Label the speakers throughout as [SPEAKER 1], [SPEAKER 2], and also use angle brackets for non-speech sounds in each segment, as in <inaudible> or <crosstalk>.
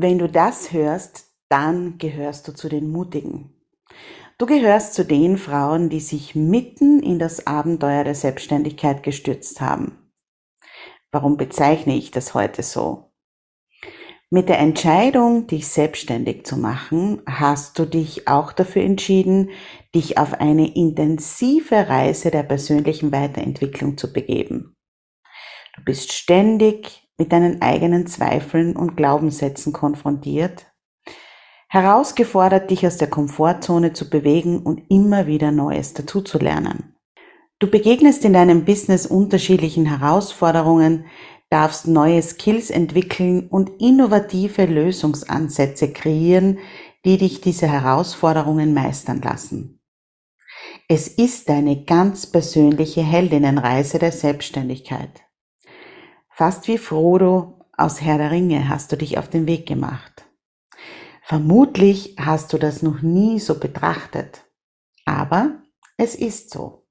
[SPEAKER 1] Wenn du das hörst, dann gehörst du zu den Mutigen. Du gehörst zu den Frauen, die sich mitten in das Abenteuer der Selbstständigkeit gestürzt haben. Warum bezeichne ich das heute so? Mit der Entscheidung, dich selbstständig zu machen, hast du dich auch dafür entschieden, dich auf eine intensive Reise der persönlichen Weiterentwicklung zu begeben. Du bist ständig mit deinen eigenen Zweifeln und Glaubenssätzen konfrontiert, herausgefordert, dich aus der Komfortzone zu bewegen und immer wieder Neues dazuzulernen. Du begegnest in deinem Business unterschiedlichen Herausforderungen, darfst neue Skills entwickeln und innovative Lösungsansätze kreieren, die dich diese Herausforderungen meistern lassen. Es ist deine ganz persönliche Heldinnenreise der Selbstständigkeit. Fast wie Frodo aus Herr der Ringe hast du dich auf den Weg gemacht. Vermutlich hast du das noch nie so betrachtet, aber es ist so.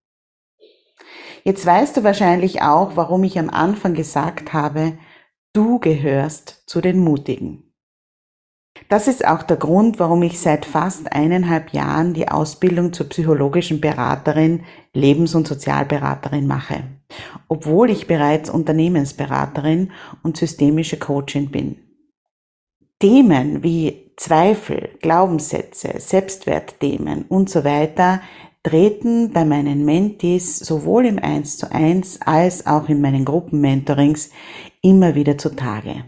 [SPEAKER 1] Jetzt weißt du wahrscheinlich auch, warum ich am Anfang gesagt habe, du gehörst zu den Mutigen. Das ist auch der Grund, warum ich seit fast eineinhalb Jahren die Ausbildung zur psychologischen Beraterin, Lebens- und Sozialberaterin mache, obwohl ich bereits Unternehmensberaterin und systemische Coachin bin. Themen wie Zweifel, Glaubenssätze, Selbstwertthemen und so weiter treten bei meinen Mentees sowohl im 1 zu 1 als auch in meinen Gruppenmentorings immer wieder zutage.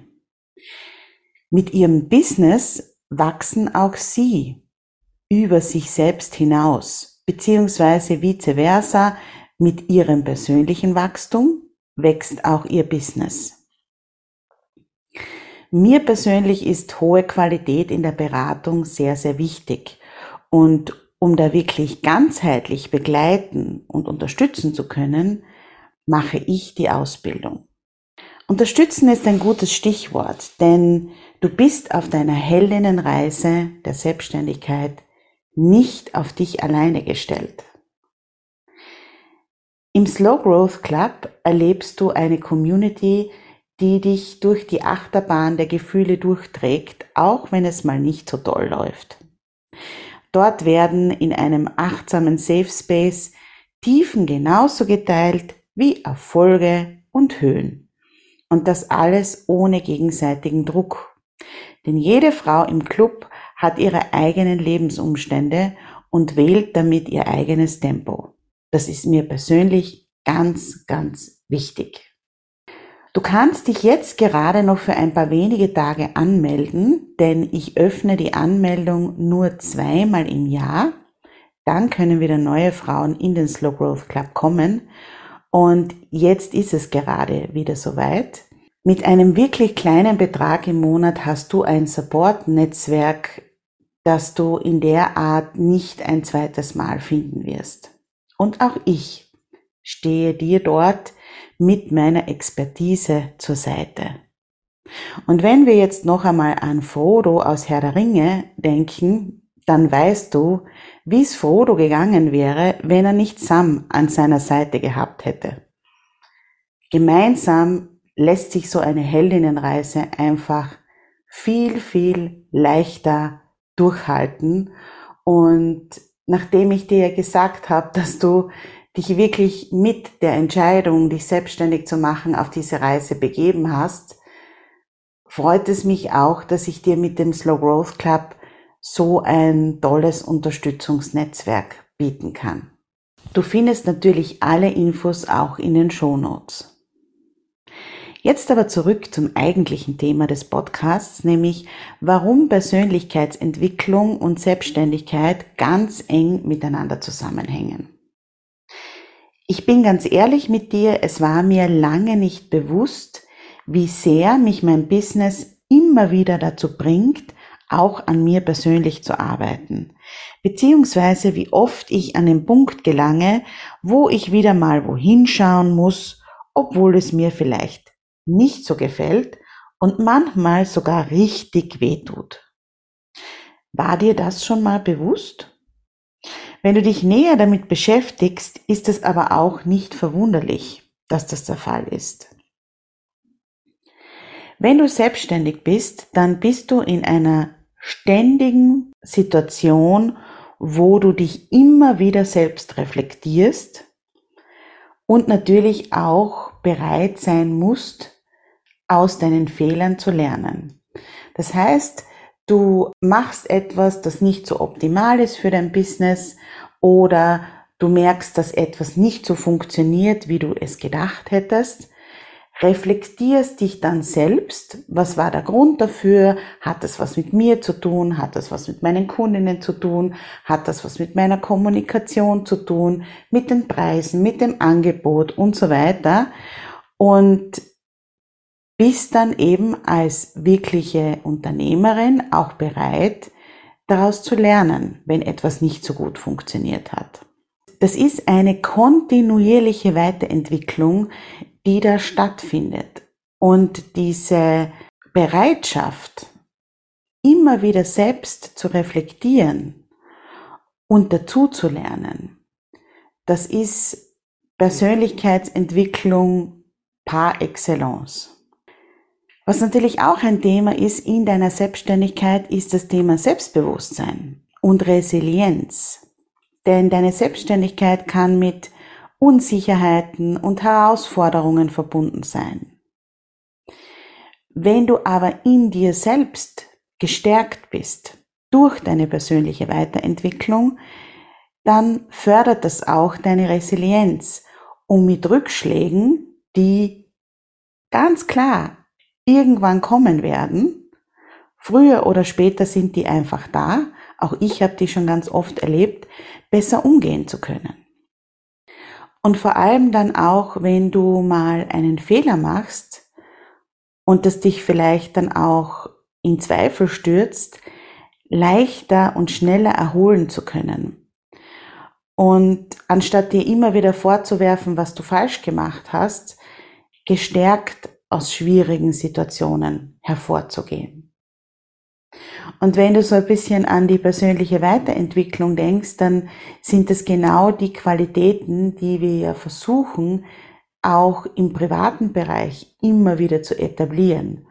[SPEAKER 1] Mit ihrem Business wachsen auch sie über sich selbst hinaus, beziehungsweise vice versa, mit ihrem persönlichen Wachstum wächst auch ihr Business. Mir persönlich ist hohe Qualität in der Beratung sehr, sehr wichtig. Und um da wirklich ganzheitlich begleiten und unterstützen zu können, mache ich die Ausbildung. Unterstützen ist ein gutes Stichwort, denn Du bist auf deiner Heldinnenreise der Selbstständigkeit nicht auf dich alleine gestellt. Im Slow Growth Club erlebst du eine Community, die dich durch die Achterbahn der Gefühle durchträgt, auch wenn es mal nicht so toll läuft. Dort werden in einem achtsamen Safe Space Tiefen genauso geteilt wie Erfolge und Höhen. Und das alles ohne gegenseitigen Druck denn jede Frau im Club hat ihre eigenen Lebensumstände und wählt damit ihr eigenes Tempo. Das ist mir persönlich ganz, ganz wichtig. Du kannst dich jetzt gerade noch für ein paar wenige Tage anmelden, denn ich öffne die Anmeldung nur zweimal im Jahr. Dann können wieder neue Frauen in den Slow Growth Club kommen. Und jetzt ist es gerade wieder soweit. Mit einem wirklich kleinen Betrag im Monat hast du ein Support-Netzwerk, das du in der Art nicht ein zweites Mal finden wirst. Und auch ich stehe dir dort mit meiner Expertise zur Seite. Und wenn wir jetzt noch einmal an Frodo aus Herr der Ringe denken, dann weißt du, wie es Frodo gegangen wäre, wenn er nicht Sam an seiner Seite gehabt hätte. Gemeinsam lässt sich so eine Heldinnenreise einfach viel, viel leichter durchhalten. Und nachdem ich dir gesagt habe, dass du dich wirklich mit der Entscheidung, dich selbstständig zu machen, auf diese Reise begeben hast, freut es mich auch, dass ich dir mit dem Slow Growth Club so ein tolles Unterstützungsnetzwerk bieten kann. Du findest natürlich alle Infos auch in den Shownotes. Jetzt aber zurück zum eigentlichen Thema des Podcasts, nämlich warum Persönlichkeitsentwicklung und Selbstständigkeit ganz eng miteinander zusammenhängen. Ich bin ganz ehrlich mit dir, es war mir lange nicht bewusst, wie sehr mich mein Business immer wieder dazu bringt, auch an mir persönlich zu arbeiten, beziehungsweise wie oft ich an den Punkt gelange, wo ich wieder mal wohin schauen muss, obwohl es mir vielleicht nicht so gefällt und manchmal sogar richtig wehtut. War dir das schon mal bewusst? Wenn du dich näher damit beschäftigst, ist es aber auch nicht verwunderlich, dass das der Fall ist. Wenn du selbstständig bist, dann bist du in einer ständigen Situation, wo du dich immer wieder selbst reflektierst und natürlich auch bereit sein musst, aus deinen Fehlern zu lernen. Das heißt, du machst etwas, das nicht so optimal ist für dein Business oder du merkst, dass etwas nicht so funktioniert, wie du es gedacht hättest, reflektierst dich dann selbst, was war der Grund dafür, hat das was mit mir zu tun, hat das was mit meinen Kundinnen zu tun, hat das was mit meiner Kommunikation zu tun, mit den Preisen, mit dem Angebot und so weiter. Und bist dann eben als wirkliche Unternehmerin auch bereit, daraus zu lernen, wenn etwas nicht so gut funktioniert hat. Das ist eine kontinuierliche Weiterentwicklung, die da stattfindet. Und diese Bereitschaft, immer wieder selbst zu reflektieren und dazu zu lernen, das ist Persönlichkeitsentwicklung par excellence. Was natürlich auch ein Thema ist in deiner Selbstständigkeit, ist das Thema Selbstbewusstsein und Resilienz. Denn deine Selbstständigkeit kann mit Unsicherheiten und Herausforderungen verbunden sein. Wenn du aber in dir selbst gestärkt bist durch deine persönliche Weiterentwicklung, dann fördert das auch deine Resilienz, um mit Rückschlägen, die ganz klar irgendwann kommen werden. Früher oder später sind die einfach da. Auch ich habe die schon ganz oft erlebt, besser umgehen zu können. Und vor allem dann auch, wenn du mal einen Fehler machst und das dich vielleicht dann auch in Zweifel stürzt, leichter und schneller erholen zu können. Und anstatt dir immer wieder vorzuwerfen, was du falsch gemacht hast, gestärkt aus schwierigen Situationen hervorzugehen. Und wenn du so ein bisschen an die persönliche Weiterentwicklung denkst, dann sind es genau die Qualitäten, die wir versuchen, auch im privaten Bereich immer wieder zu etablieren.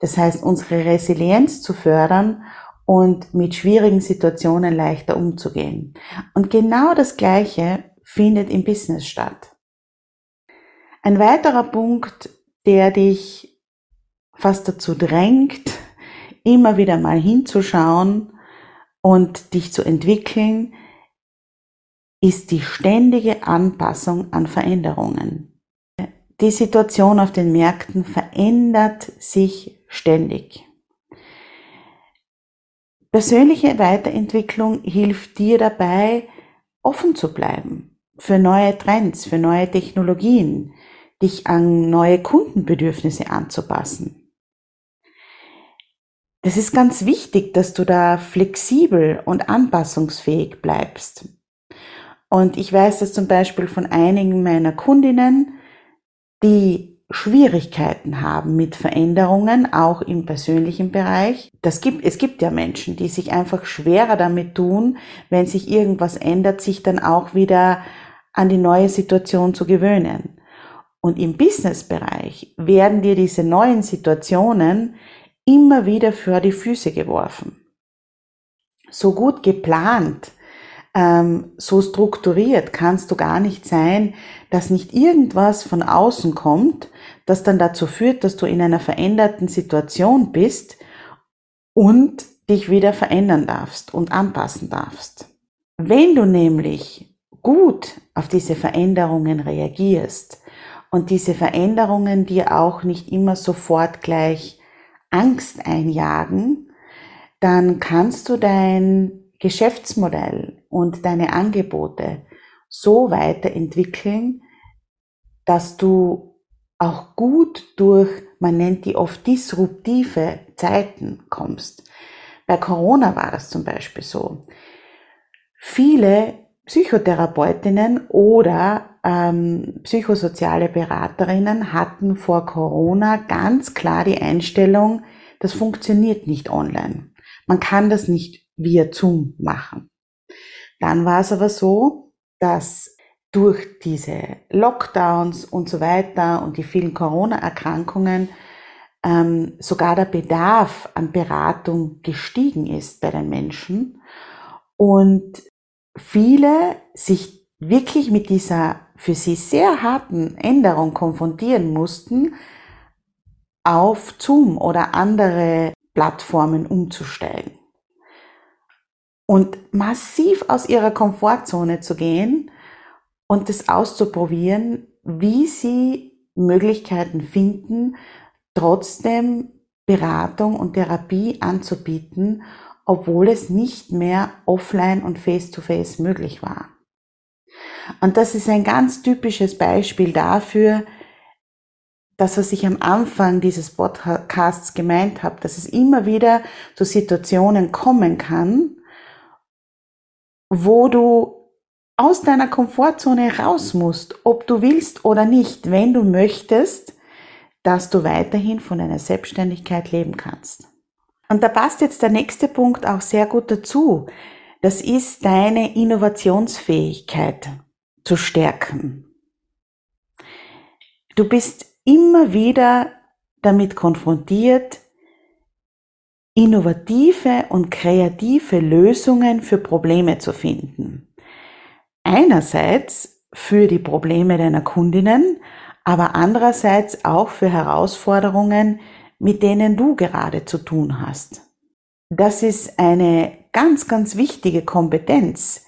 [SPEAKER 1] Das heißt, unsere Resilienz zu fördern und mit schwierigen Situationen leichter umzugehen. Und genau das Gleiche findet im Business statt. Ein weiterer Punkt, der dich fast dazu drängt, immer wieder mal hinzuschauen und dich zu entwickeln, ist die ständige Anpassung an Veränderungen. Die Situation auf den Märkten verändert sich ständig. Persönliche Weiterentwicklung hilft dir dabei, offen zu bleiben für neue Trends, für neue Technologien, dich an neue Kundenbedürfnisse anzupassen. Das ist ganz wichtig, dass du da flexibel und anpassungsfähig bleibst. Und ich weiß das zum Beispiel von einigen meiner Kundinnen, die Schwierigkeiten haben mit Veränderungen, auch im persönlichen Bereich. Das gibt, es gibt ja Menschen, die sich einfach schwerer damit tun, wenn sich irgendwas ändert, sich dann auch wieder an die neue Situation zu gewöhnen. Und im Businessbereich werden dir diese neuen Situationen immer wieder für die Füße geworfen. So gut geplant, ähm, so strukturiert kannst du gar nicht sein, dass nicht irgendwas von außen kommt, das dann dazu führt, dass du in einer veränderten Situation bist und dich wieder verändern darfst und anpassen darfst. Wenn du nämlich gut auf diese Veränderungen reagierst und diese Veränderungen dir auch nicht immer sofort gleich Angst einjagen, dann kannst du dein Geschäftsmodell und deine Angebote so weiterentwickeln, dass du auch gut durch, man nennt die oft disruptive Zeiten kommst. Bei Corona war es zum Beispiel so. Viele Psychotherapeutinnen oder ähm, psychosoziale Beraterinnen hatten vor Corona ganz klar die Einstellung, das funktioniert nicht online. Man kann das nicht via Zoom machen. Dann war es aber so, dass durch diese Lockdowns und so weiter und die vielen Corona-Erkrankungen ähm, sogar der Bedarf an Beratung gestiegen ist bei den Menschen und viele sich wirklich mit dieser für sie sehr harten Änderung konfrontieren mussten, auf Zoom oder andere Plattformen umzusteigen. Und massiv aus ihrer Komfortzone zu gehen und das auszuprobieren, wie sie Möglichkeiten finden, trotzdem Beratung und Therapie anzubieten, obwohl es nicht mehr offline und face-to-face -face möglich war. Und das ist ein ganz typisches Beispiel dafür, das, was ich am Anfang dieses Podcasts gemeint habe, dass es immer wieder zu Situationen kommen kann, wo du aus deiner Komfortzone raus musst, ob du willst oder nicht, wenn du möchtest, dass du weiterhin von deiner Selbstständigkeit leben kannst. Und da passt jetzt der nächste Punkt auch sehr gut dazu. Das ist deine Innovationsfähigkeit zu stärken. Du bist immer wieder damit konfrontiert, innovative und kreative Lösungen für Probleme zu finden. Einerseits für die Probleme deiner Kundinnen, aber andererseits auch für Herausforderungen, mit denen du gerade zu tun hast. Das ist eine ganz, ganz wichtige Kompetenz,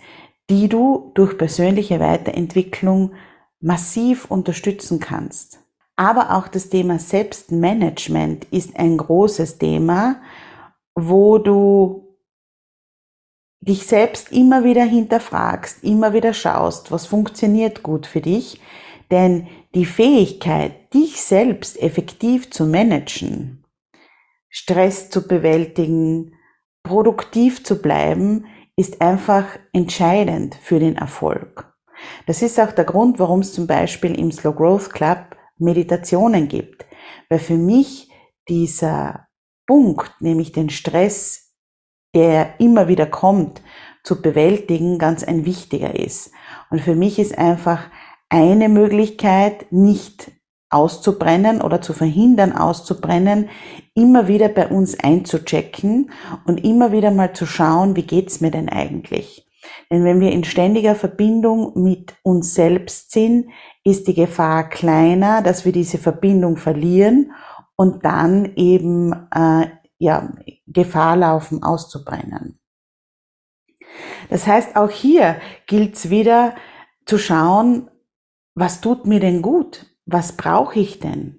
[SPEAKER 1] die du durch persönliche Weiterentwicklung massiv unterstützen kannst. Aber auch das Thema Selbstmanagement ist ein großes Thema, wo du dich selbst immer wieder hinterfragst, immer wieder schaust, was funktioniert gut für dich, denn die Fähigkeit, dich selbst effektiv zu managen, Stress zu bewältigen, produktiv zu bleiben, ist einfach entscheidend für den Erfolg. Das ist auch der Grund, warum es zum Beispiel im Slow Growth Club Meditationen gibt, weil für mich dieser Punkt, nämlich den Stress, der immer wieder kommt, zu bewältigen, ganz ein wichtiger ist. Und für mich ist einfach eine Möglichkeit, nicht auszubrennen oder zu verhindern, auszubrennen, immer wieder bei uns einzuchecken und immer wieder mal zu schauen, wie geht's mir denn eigentlich? Denn wenn wir in ständiger Verbindung mit uns selbst sind, ist die Gefahr kleiner, dass wir diese Verbindung verlieren und dann eben äh, ja, Gefahr laufen, auszubrennen. Das heißt, auch hier gilt es wieder zu schauen, was tut mir denn gut? Was brauche ich denn?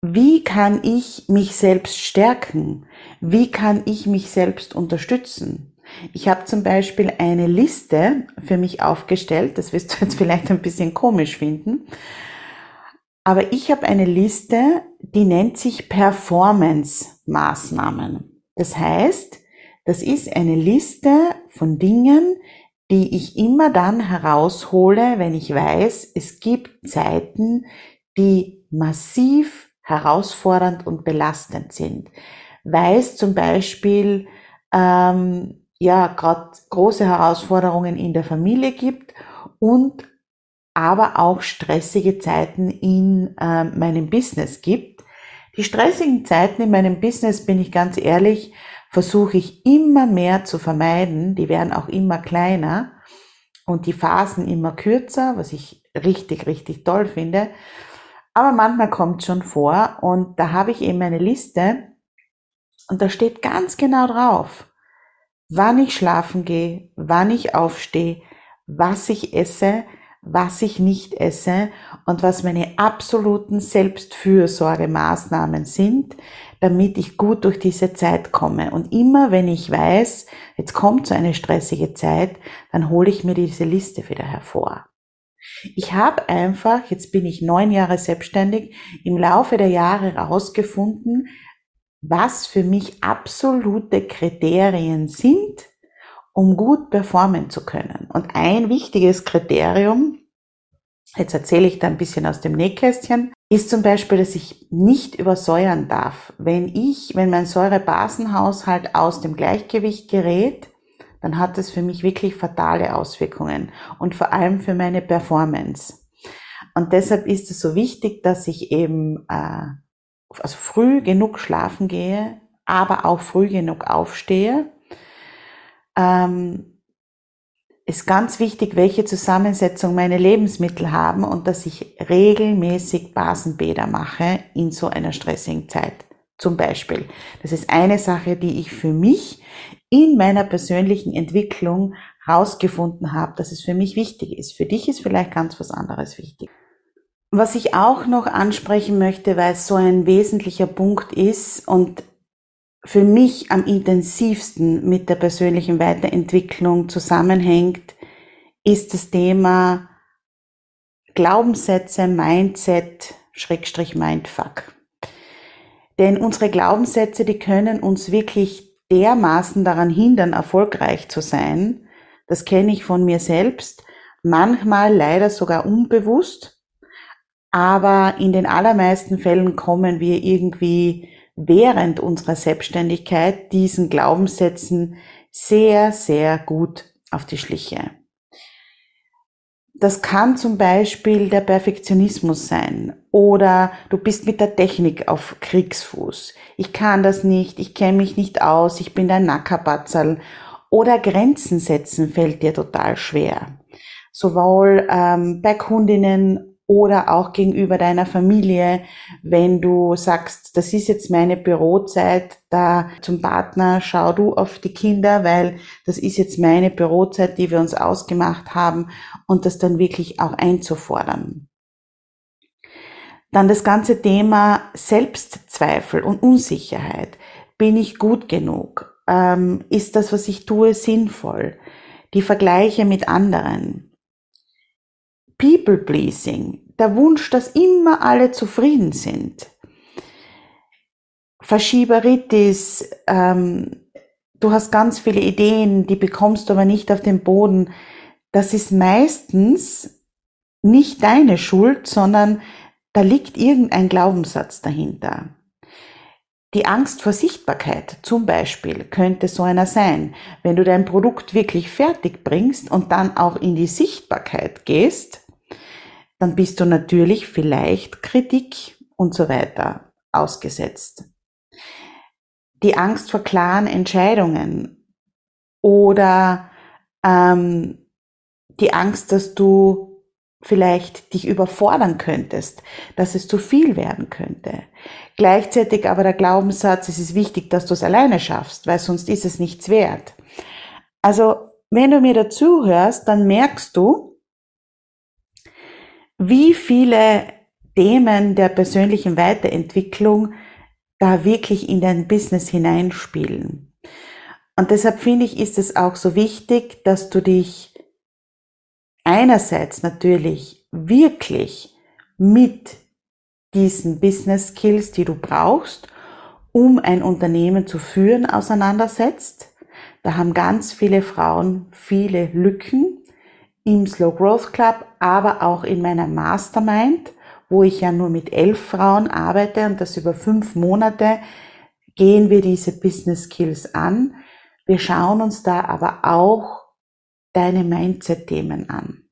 [SPEAKER 1] Wie kann ich mich selbst stärken? Wie kann ich mich selbst unterstützen? Ich habe zum Beispiel eine Liste für mich aufgestellt, das wirst du jetzt <laughs> vielleicht ein bisschen komisch finden, aber ich habe eine Liste, die nennt sich Performance-Maßnahmen. Das heißt, das ist eine Liste von Dingen, die ich immer dann heraushole, wenn ich weiß, es gibt Zeiten, die massiv herausfordernd und belastend sind. Weiß zum Beispiel, ähm, ja, gerade große Herausforderungen in der Familie gibt und aber auch stressige Zeiten in äh, meinem Business gibt. Die stressigen Zeiten in meinem Business, bin ich ganz ehrlich, versuche ich immer mehr zu vermeiden. Die werden auch immer kleiner und die Phasen immer kürzer, was ich richtig, richtig toll finde. Aber manchmal kommt schon vor und da habe ich eben eine Liste Und da steht ganz genau drauf, wann ich schlafen gehe, wann ich aufstehe, was ich esse, was ich nicht esse und was meine absoluten Selbstfürsorgemaßnahmen sind, damit ich gut durch diese Zeit komme. Und immer wenn ich weiß, jetzt kommt so eine stressige Zeit, dann hole ich mir diese Liste wieder hervor. Ich habe einfach, jetzt bin ich neun Jahre selbstständig, im Laufe der Jahre herausgefunden, was für mich absolute Kriterien sind, um gut performen zu können. Und ein wichtiges Kriterium, jetzt erzähle ich da ein bisschen aus dem Nähkästchen, ist zum Beispiel, dass ich nicht übersäuern darf. Wenn ich, wenn mein Säurebasenhaushalt aus dem Gleichgewicht gerät, dann hat es für mich wirklich fatale Auswirkungen und vor allem für meine Performance. Und deshalb ist es so wichtig, dass ich eben äh, also früh genug schlafen gehe, aber auch früh genug aufstehe. Ähm, ist ganz wichtig, welche Zusammensetzung meine Lebensmittel haben und dass ich regelmäßig Basenbäder mache in so einer stressigen Zeit. Zum Beispiel. Das ist eine Sache, die ich für mich in meiner persönlichen Entwicklung herausgefunden habe, dass es für mich wichtig ist. Für dich ist vielleicht ganz was anderes wichtig. Was ich auch noch ansprechen möchte, weil es so ein wesentlicher Punkt ist und für mich am intensivsten mit der persönlichen Weiterentwicklung zusammenhängt, ist das Thema Glaubenssätze, Mindset, Schrägstrich Mindfuck. Denn unsere Glaubenssätze, die können uns wirklich dermaßen daran hindern, erfolgreich zu sein. Das kenne ich von mir selbst. Manchmal leider sogar unbewusst. Aber in den allermeisten Fällen kommen wir irgendwie während unserer Selbstständigkeit diesen Glaubenssätzen sehr, sehr gut auf die Schliche. Das kann zum Beispiel der Perfektionismus sein oder du bist mit der Technik auf Kriegsfuß. Ich kann das nicht, ich kenne mich nicht aus, ich bin ein Nackerbatzerl oder Grenzen setzen fällt dir total schwer. Sowohl ähm, bei Kundinnen oder auch gegenüber deiner Familie, wenn du sagst, das ist jetzt meine Bürozeit, da zum Partner schau du auf die Kinder, weil das ist jetzt meine Bürozeit, die wir uns ausgemacht haben und das dann wirklich auch einzufordern. Dann das ganze Thema Selbstzweifel und Unsicherheit. Bin ich gut genug? Ähm, ist das, was ich tue, sinnvoll? Die Vergleiche mit anderen. People pleasing der Wunsch, dass immer alle zufrieden sind. Verschieberitis, ähm, du hast ganz viele Ideen, die bekommst du aber nicht auf den Boden. Das ist meistens nicht deine Schuld, sondern da liegt irgendein Glaubenssatz dahinter. Die Angst vor Sichtbarkeit zum Beispiel könnte so einer sein. Wenn du dein Produkt wirklich fertig bringst und dann auch in die Sichtbarkeit gehst, dann bist du natürlich vielleicht Kritik und so weiter ausgesetzt. Die Angst vor klaren Entscheidungen oder ähm, die Angst, dass du vielleicht dich überfordern könntest, dass es zu viel werden könnte. Gleichzeitig aber der Glaubenssatz, es ist wichtig, dass du es alleine schaffst, weil sonst ist es nichts wert. Also, wenn du mir dazu hörst, dann merkst du, wie viele Themen der persönlichen Weiterentwicklung da wirklich in dein Business hineinspielen. Und deshalb finde ich, ist es auch so wichtig, dass du dich einerseits natürlich wirklich mit diesen Business Skills, die du brauchst, um ein Unternehmen zu führen, auseinandersetzt. Da haben ganz viele Frauen viele Lücken im Slow Growth Club, aber auch in meiner Mastermind, wo ich ja nur mit elf Frauen arbeite und das über fünf Monate gehen wir diese Business Skills an. Wir schauen uns da aber auch deine Mindset-Themen an.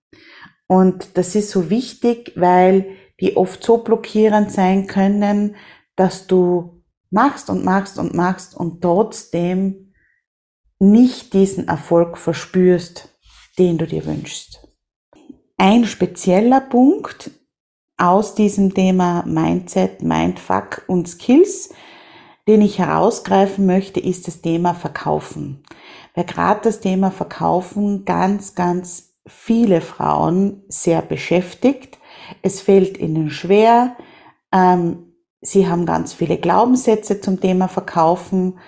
[SPEAKER 1] Und das ist so wichtig, weil die oft so blockierend sein können, dass du machst und machst und machst und trotzdem nicht diesen Erfolg verspürst, den du dir wünschst. Ein spezieller Punkt aus diesem Thema Mindset, Mindfuck und Skills, den ich herausgreifen möchte, ist das Thema Verkaufen. Weil gerade das Thema Verkaufen ganz, ganz viele Frauen sehr beschäftigt. Es fällt ihnen schwer. Ähm, sie haben ganz viele Glaubenssätze zum Thema Verkaufen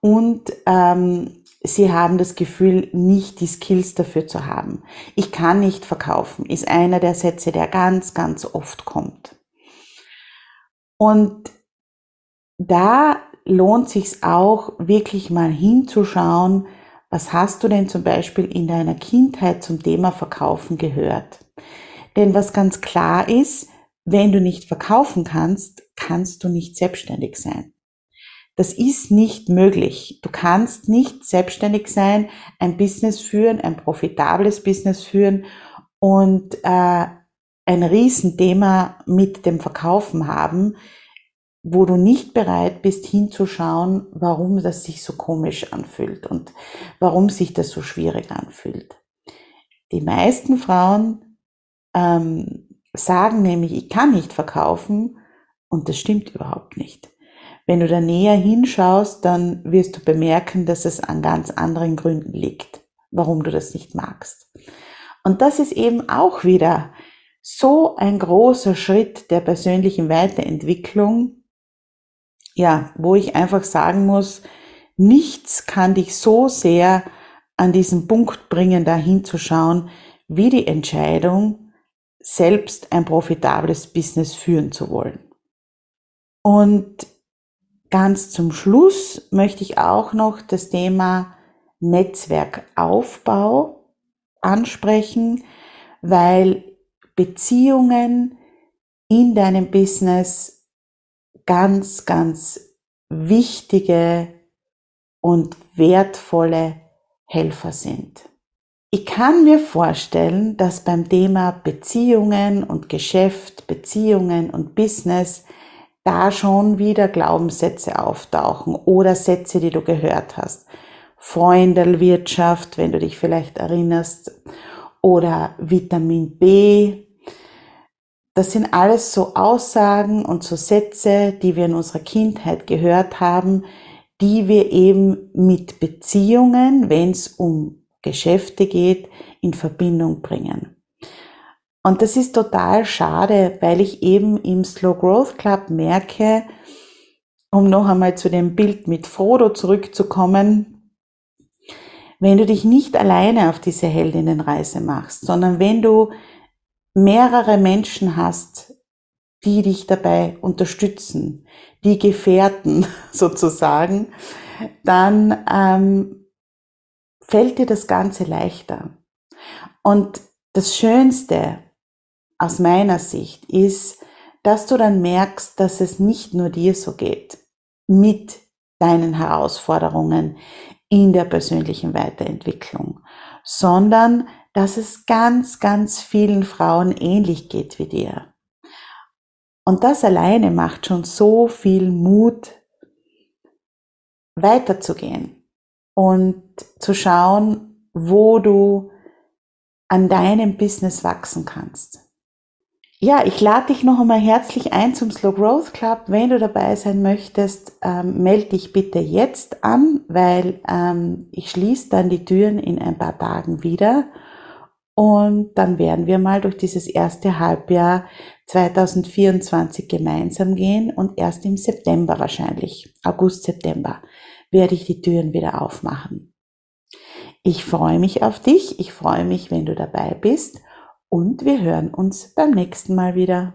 [SPEAKER 1] und ähm, sie haben das Gefühl, nicht die Skills dafür zu haben. Ich kann nicht verkaufen, ist einer der Sätze, der ganz, ganz oft kommt. Und da lohnt sich auch wirklich mal hinzuschauen, was hast du denn zum Beispiel in deiner Kindheit zum Thema Verkaufen gehört? Denn was ganz klar ist, wenn du nicht verkaufen kannst, kannst du nicht selbstständig sein. Das ist nicht möglich. Du kannst nicht selbstständig sein, ein Business führen, ein profitables Business führen und äh, ein Riesenthema mit dem Verkaufen haben, wo du nicht bereit bist hinzuschauen, warum das sich so komisch anfühlt und warum sich das so schwierig anfühlt. Die meisten Frauen ähm, sagen nämlich, ich kann nicht verkaufen und das stimmt überhaupt nicht. Wenn du da näher hinschaust, dann wirst du bemerken, dass es an ganz anderen Gründen liegt, warum du das nicht magst. Und das ist eben auch wieder so ein großer Schritt der persönlichen Weiterentwicklung, ja, wo ich einfach sagen muss, nichts kann dich so sehr an diesen Punkt bringen, da hinzuschauen, wie die Entscheidung, selbst ein profitables Business führen zu wollen. Und ganz zum Schluss möchte ich auch noch das Thema Netzwerkaufbau ansprechen, weil Beziehungen in deinem Business ganz, ganz wichtige und wertvolle Helfer sind. Ich kann mir vorstellen, dass beim Thema Beziehungen und Geschäft, Beziehungen und Business da schon wieder Glaubenssätze auftauchen oder Sätze, die du gehört hast. Freundelwirtschaft, wenn du dich vielleicht erinnerst, oder Vitamin B, das sind alles so Aussagen und so Sätze, die wir in unserer Kindheit gehört haben, die wir eben mit Beziehungen, wenn es um Geschäfte geht, in Verbindung bringen. Und das ist total schade, weil ich eben im Slow Growth Club merke, um noch einmal zu dem Bild mit Frodo zurückzukommen, wenn du dich nicht alleine auf diese Heldinnenreise machst, sondern wenn du mehrere Menschen hast, die dich dabei unterstützen, die Gefährten <laughs> sozusagen, dann ähm, fällt dir das Ganze leichter. Und das Schönste aus meiner Sicht ist, dass du dann merkst, dass es nicht nur dir so geht mit deinen Herausforderungen in der persönlichen Weiterentwicklung, sondern dass es ganz, ganz vielen Frauen ähnlich geht wie dir. Und das alleine macht schon so viel Mut, weiterzugehen und zu schauen, wo du an deinem Business wachsen kannst. Ja, ich lade dich noch einmal herzlich ein zum Slow Growth Club. Wenn du dabei sein möchtest, ähm, melde dich bitte jetzt an, weil ähm, ich schließe dann die Türen in ein paar Tagen wieder und dann werden wir mal durch dieses erste Halbjahr 2024 gemeinsam gehen und erst im September wahrscheinlich, August, September, werde ich die Türen wieder aufmachen. Ich freue mich auf dich, ich freue mich, wenn du dabei bist und wir hören uns beim nächsten Mal wieder.